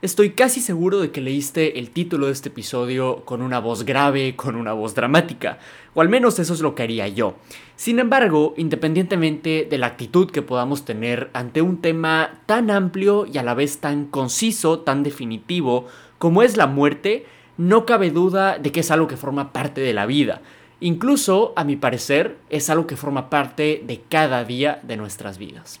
Estoy casi seguro de que leíste el título de este episodio con una voz grave, con una voz dramática, o al menos eso es lo que haría yo. Sin embargo, independientemente de la actitud que podamos tener ante un tema tan amplio y a la vez tan conciso, tan definitivo como es la muerte, no cabe duda de que es algo que forma parte de la vida. Incluso, a mi parecer, es algo que forma parte de cada día de nuestras vidas.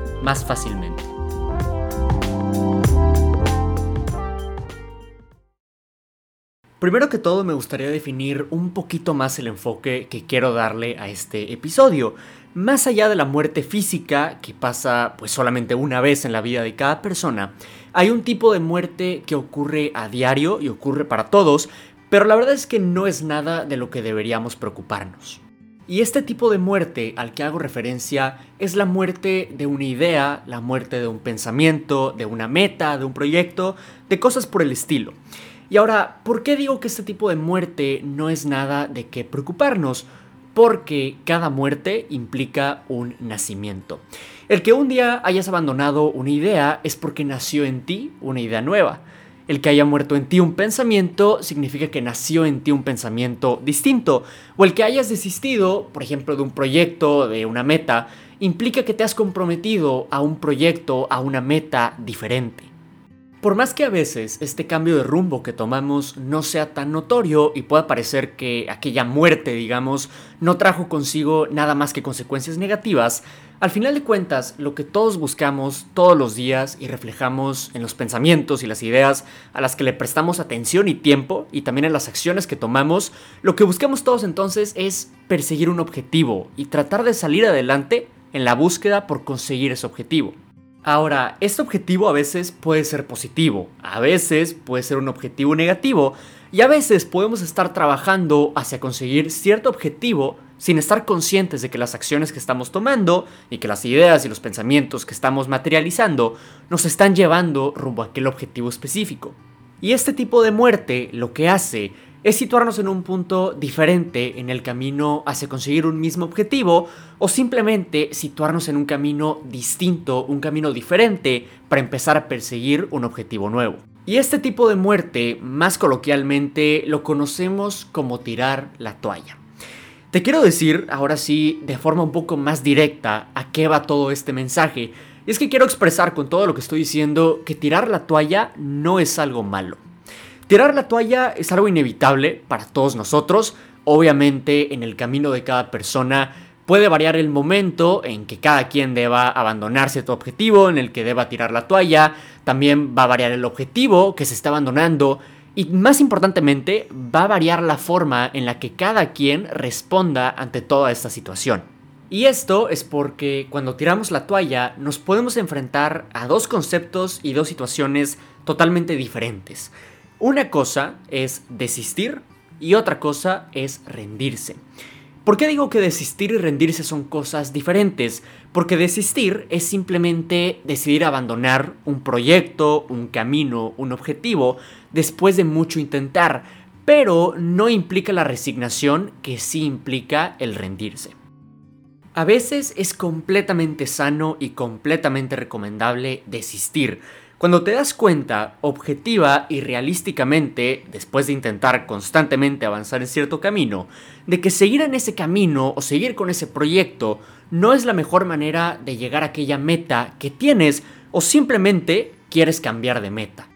más fácilmente. Primero que todo me gustaría definir un poquito más el enfoque que quiero darle a este episodio. Más allá de la muerte física, que pasa pues solamente una vez en la vida de cada persona, hay un tipo de muerte que ocurre a diario y ocurre para todos, pero la verdad es que no es nada de lo que deberíamos preocuparnos. Y este tipo de muerte al que hago referencia es la muerte de una idea, la muerte de un pensamiento, de una meta, de un proyecto, de cosas por el estilo. Y ahora, ¿por qué digo que este tipo de muerte no es nada de qué preocuparnos? Porque cada muerte implica un nacimiento. El que un día hayas abandonado una idea es porque nació en ti una idea nueva. El que haya muerto en ti un pensamiento significa que nació en ti un pensamiento distinto. O el que hayas desistido, por ejemplo, de un proyecto, de una meta, implica que te has comprometido a un proyecto, a una meta diferente. Por más que a veces este cambio de rumbo que tomamos no sea tan notorio y pueda parecer que aquella muerte, digamos, no trajo consigo nada más que consecuencias negativas, al final de cuentas lo que todos buscamos todos los días y reflejamos en los pensamientos y las ideas a las que le prestamos atención y tiempo y también en las acciones que tomamos, lo que buscamos todos entonces es perseguir un objetivo y tratar de salir adelante en la búsqueda por conseguir ese objetivo. Ahora, este objetivo a veces puede ser positivo, a veces puede ser un objetivo negativo y a veces podemos estar trabajando hacia conseguir cierto objetivo sin estar conscientes de que las acciones que estamos tomando y que las ideas y los pensamientos que estamos materializando nos están llevando rumbo a aquel objetivo específico. Y este tipo de muerte lo que hace es situarnos en un punto diferente en el camino hacia conseguir un mismo objetivo o simplemente situarnos en un camino distinto, un camino diferente para empezar a perseguir un objetivo nuevo. Y este tipo de muerte, más coloquialmente, lo conocemos como tirar la toalla. Te quiero decir, ahora sí, de forma un poco más directa, a qué va todo este mensaje. Y es que quiero expresar con todo lo que estoy diciendo que tirar la toalla no es algo malo. Tirar la toalla es algo inevitable para todos nosotros. Obviamente en el camino de cada persona puede variar el momento en que cada quien deba abandonarse tu objetivo, en el que deba tirar la toalla. También va a variar el objetivo que se está abandonando. Y más importantemente, va a variar la forma en la que cada quien responda ante toda esta situación. Y esto es porque cuando tiramos la toalla nos podemos enfrentar a dos conceptos y dos situaciones totalmente diferentes. Una cosa es desistir y otra cosa es rendirse. ¿Por qué digo que desistir y rendirse son cosas diferentes? Porque desistir es simplemente decidir abandonar un proyecto, un camino, un objetivo después de mucho intentar, pero no implica la resignación que sí implica el rendirse. A veces es completamente sano y completamente recomendable desistir, cuando te das cuenta, objetiva y realísticamente, después de intentar constantemente avanzar en cierto camino, de que seguir en ese camino o seguir con ese proyecto no es la mejor manera de llegar a aquella meta que tienes o simplemente quieres cambiar de meta.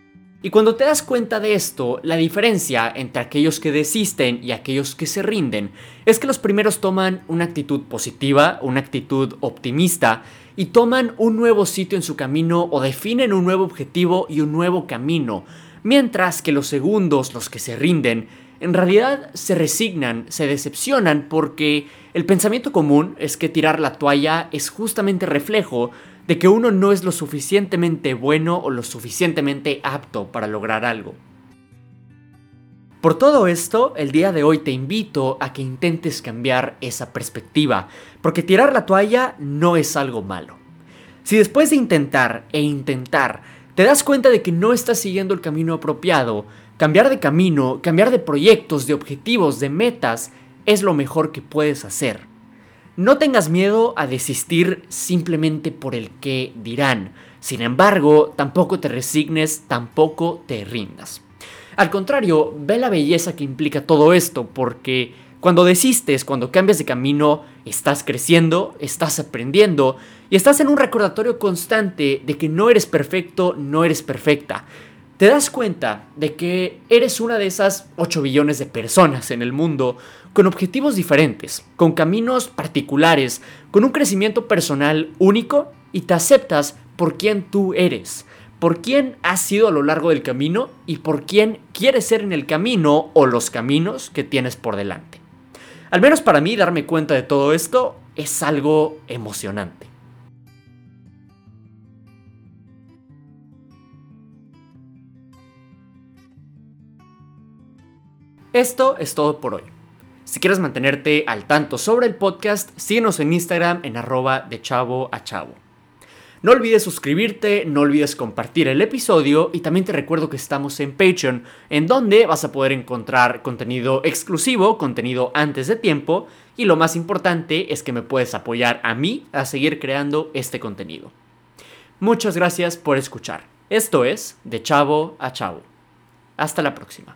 Y cuando te das cuenta de esto, la diferencia entre aquellos que desisten y aquellos que se rinden es que los primeros toman una actitud positiva, una actitud optimista, y toman un nuevo sitio en su camino o definen un nuevo objetivo y un nuevo camino, mientras que los segundos, los que se rinden, en realidad se resignan, se decepcionan porque el pensamiento común es que tirar la toalla es justamente reflejo de que uno no es lo suficientemente bueno o lo suficientemente apto para lograr algo. Por todo esto, el día de hoy te invito a que intentes cambiar esa perspectiva, porque tirar la toalla no es algo malo. Si después de intentar e intentar te das cuenta de que no estás siguiendo el camino apropiado, cambiar de camino, cambiar de proyectos, de objetivos, de metas, es lo mejor que puedes hacer. No tengas miedo a desistir simplemente por el que dirán. Sin embargo, tampoco te resignes, tampoco te rindas. Al contrario, ve la belleza que implica todo esto, porque cuando desistes, cuando cambias de camino, estás creciendo, estás aprendiendo y estás en un recordatorio constante de que no eres perfecto, no eres perfecta. Te das cuenta de que eres una de esas 8 billones de personas en el mundo con objetivos diferentes, con caminos particulares, con un crecimiento personal único y te aceptas por quien tú eres por quién has sido a lo largo del camino y por quién quieres ser en el camino o los caminos que tienes por delante. Al menos para mí darme cuenta de todo esto es algo emocionante. Esto es todo por hoy. Si quieres mantenerte al tanto sobre el podcast, síguenos en Instagram en arroba de chavo a chavo. No olvides suscribirte, no olvides compartir el episodio y también te recuerdo que estamos en Patreon, en donde vas a poder encontrar contenido exclusivo, contenido antes de tiempo y lo más importante es que me puedes apoyar a mí a seguir creando este contenido. Muchas gracias por escuchar. Esto es De Chavo a Chavo. Hasta la próxima.